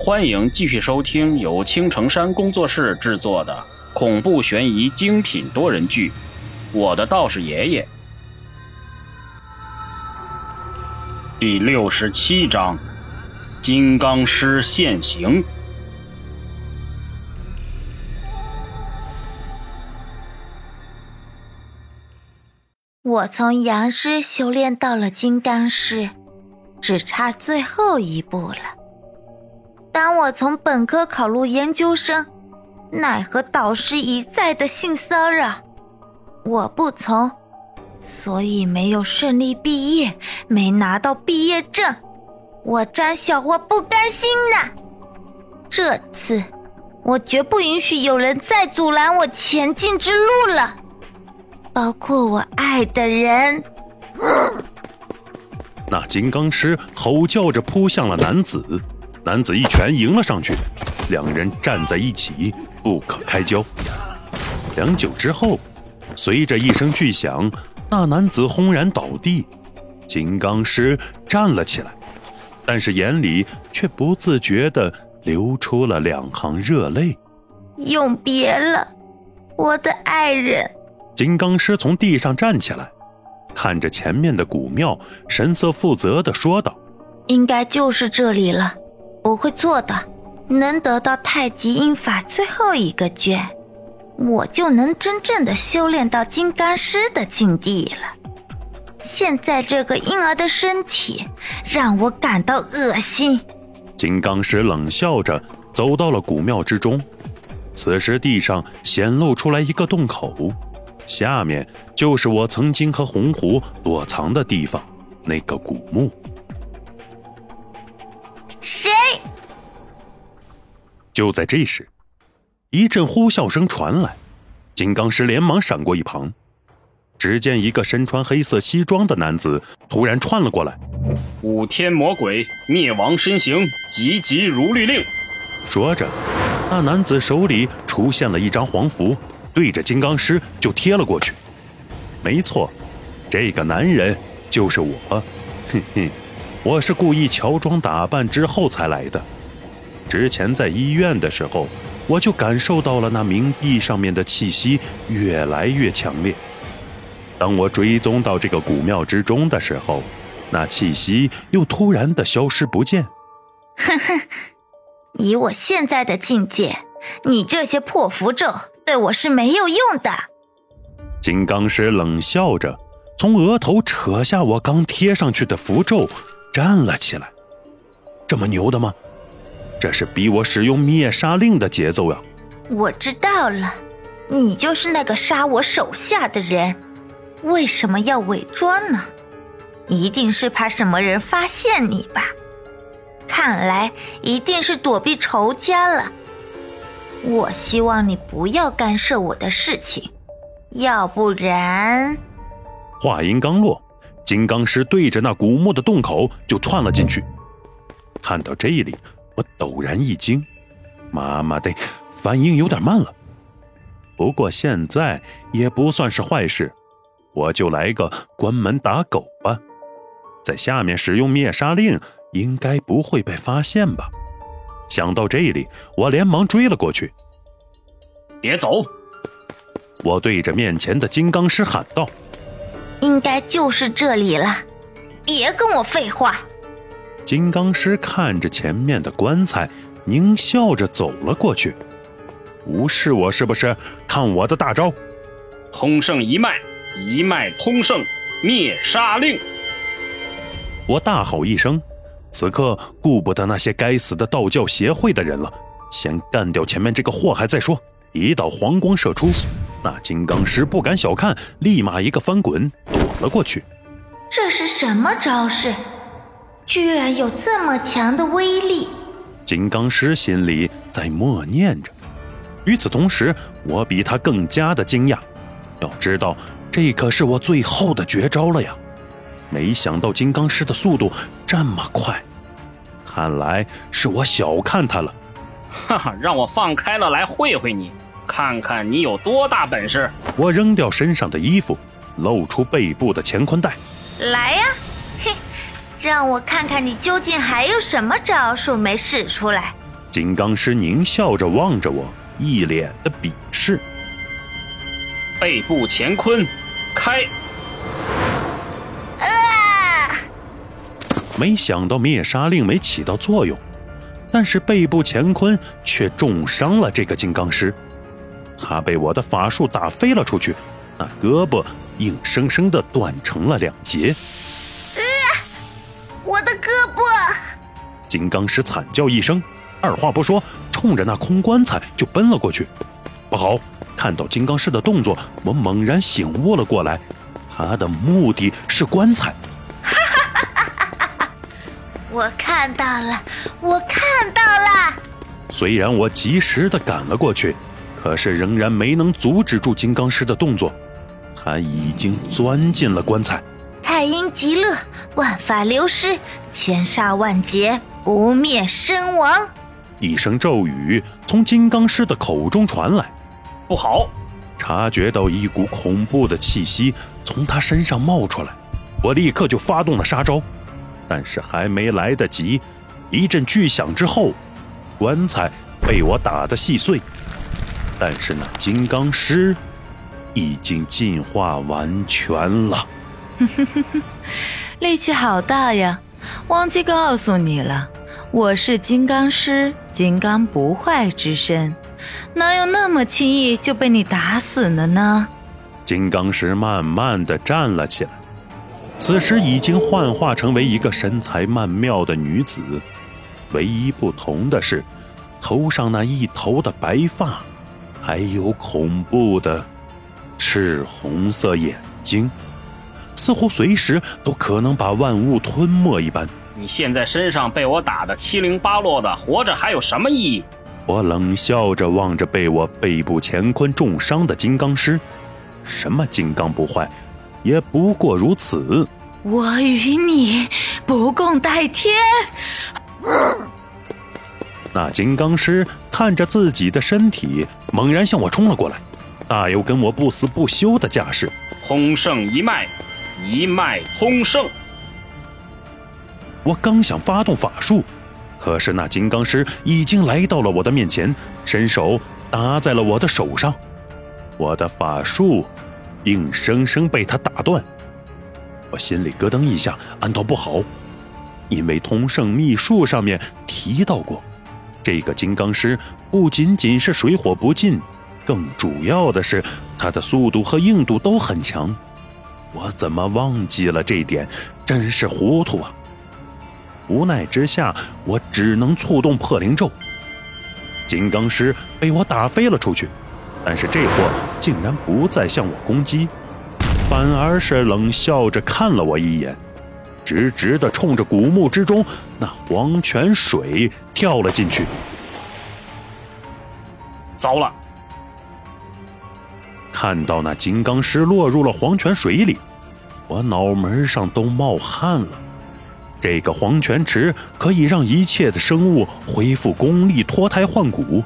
欢迎继续收听由青城山工作室制作的恐怖悬疑精品多人剧《我的道士爷爷》第六十七章《金刚师现形》。我从阳师修炼到了金刚师，只差最后一步了。当我从本科考入研究生，奈何导师一再的性骚扰，我不从，所以没有顺利毕业，没拿到毕业证，我张小花不甘心呐。这次，我绝不允许有人再阻拦我前进之路了。包括我爱的人。那金刚狮吼叫着扑向了男子，男子一拳迎了上去，两人站在一起不可开交。良久之后，随着一声巨响，那男子轰然倒地，金刚师站了起来，但是眼里却不自觉地流出了两行热泪。永别了，我的爱人。金刚师从地上站起来，看着前面的古庙，神色负责的说道：“应该就是这里了，我会做的。能得到太极阴法最后一个卷，我就能真正的修炼到金刚师的境地了。现在这个婴儿的身体让我感到恶心。”金刚师冷笑着走到了古庙之中，此时地上显露出来一个洞口。下面就是我曾经和红狐躲藏的地方，那个古墓。就在这时，一阵呼啸声传来，金刚师连忙闪过一旁。只见一个身穿黑色西装的男子突然窜了过来：“五天魔鬼灭亡身形，急急如律令。”说着，那男子手里出现了一张黄符。对着金刚师就贴了过去。没错，这个男人就是我。哼哼，我是故意乔装打扮之后才来的。之前在医院的时候，我就感受到了那冥币上面的气息越来越强烈。当我追踪到这个古庙之中的时候，那气息又突然的消失不见。哼哼，以我现在的境界，你这些破符咒。对我是没有用的。金刚石冷笑着，从额头扯下我刚贴上去的符咒，站了起来。这么牛的吗？这是逼我使用灭杀令的节奏呀！我知道了，你就是那个杀我手下的人。为什么要伪装呢？一定是怕什么人发现你吧？看来一定是躲避仇家了。我希望你不要干涉我的事情，要不然……话音刚落，金刚师对着那古墓的洞口就窜了进去。看到这里，我陡然一惊，妈妈的，反应有点慢了。不过现在也不算是坏事，我就来个关门打狗吧，在下面使用灭杀令，应该不会被发现吧。想到这里，我连忙追了过去。别走！我对着面前的金刚师喊道：“应该就是这里了，别跟我废话。”金刚师看着前面的棺材，狞笑着走了过去。无视我是不是？看我的大招！通圣一脉，一脉通圣，灭杀令！我大吼一声。此刻顾不得那些该死的道教协会的人了，先干掉前面这个祸害再说。一道黄光射出，那金刚石不敢小看，立马一个翻滚躲了过去。这是什么招式？居然有这么强的威力！金刚师心里在默念着。与此同时，我比他更加的惊讶。要知道，这可是我最后的绝招了呀！没想到金刚师的速度这么快，看来是我小看他了。哈哈，让我放开了来会会你，看看你有多大本事！我扔掉身上的衣服，露出背部的乾坤袋。来呀，嘿，让我看看你究竟还有什么招数没使出来。金刚师狞笑着望着我，一脸的鄙视。背部乾坤，开！啊！没想到灭杀令没起到作用，但是背部乾坤却重伤了这个金刚师。他被我的法术打飞了出去，那胳膊硬生生的断成了两截。金刚石惨叫一声，二话不说，冲着那空棺材就奔了过去。不好！看到金刚石的动作，我猛然醒悟了过来，他的目的是棺材。我看到了，我看到了。虽然我及时的赶了过去，可是仍然没能阻止住金刚石的动作，他已经钻进了棺材。太阴极乐，万法流失，千煞万劫，不灭身亡。一声咒语从金刚师的口中传来。不好！察觉到一股恐怖的气息从他身上冒出来，我立刻就发动了杀招，但是还没来得及，一阵巨响之后，棺材被我打得细碎。但是那金刚师已经进化完全了。力气好大呀！忘记告诉你了，我是金刚师，金刚不坏之身。哪有那么轻易就被你打死了呢？金刚石慢慢的站了起来，此时已经幻化成为一个身材曼妙的女子，唯一不同的是，头上那一头的白发，还有恐怖的赤红色眼睛，似乎随时都可能把万物吞没一般。你现在身上被我打的七零八落的，活着还有什么意义？我冷笑着望着被我背部乾坤重伤的金刚师，什么金刚不坏，也不过如此。我与你不共戴天。那金刚师看着自己的身体，猛然向我冲了过来，大有跟我不死不休的架势。通圣一脉，一脉通圣。我刚想发动法术。可是那金刚师已经来到了我的面前，伸手搭在了我的手上，我的法术硬生生被他打断。我心里咯噔一下，暗道不好，因为通圣秘术上面提到过，这个金刚师不仅仅是水火不进，更主要的是他的速度和硬度都很强。我怎么忘记了这点？真是糊涂啊！无奈之下，我只能触动破灵咒。金刚师被我打飞了出去，但是这货竟然不再向我攻击，反而是冷笑着看了我一眼，直直的冲着古墓之中那黄泉水跳了进去。糟了！看到那金刚师落入了黄泉水里，我脑门上都冒汗了。这个黄泉池可以让一切的生物恢复功力、脱胎换骨，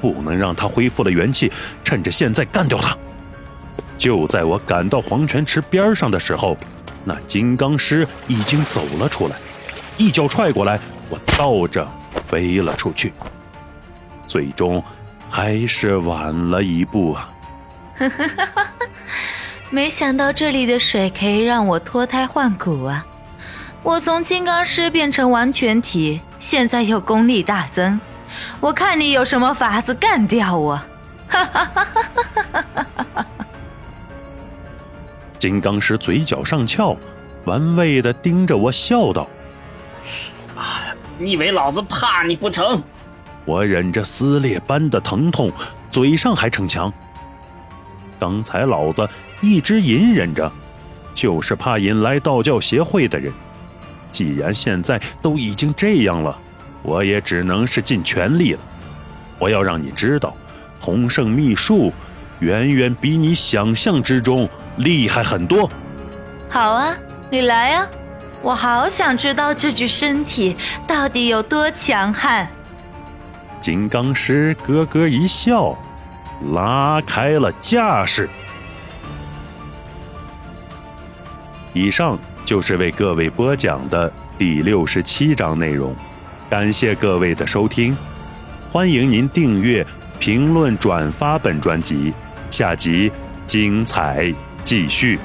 不能让它恢复了元气，趁着现在干掉它。就在我赶到黄泉池边上的时候，那金刚师已经走了出来，一脚踹过来，我倒着飞了出去。最终还是晚了一步啊！没想到这里的水可以让我脱胎换骨啊！我从金刚师变成完全体，现在又功力大增，我看你有什么法子干掉我！哈哈哈哈哈哈！金刚师嘴角上翘，玩味的盯着我笑道：“啊，你以为老子怕你不成？”我忍着撕裂般的疼痛，嘴上还逞强。刚才老子一直隐忍着，就是怕引来道教协会的人。既然现在都已经这样了，我也只能是尽全力了。我要让你知道，同圣秘术远远比你想象之中厉害很多。好啊，你来啊！我好想知道这具身体到底有多强悍。金刚师咯咯一笑，拉开了架势。以上。就是为各位播讲的第六十七章内容感谢各位的收听欢迎您订阅评论转发本专辑下集精彩继续。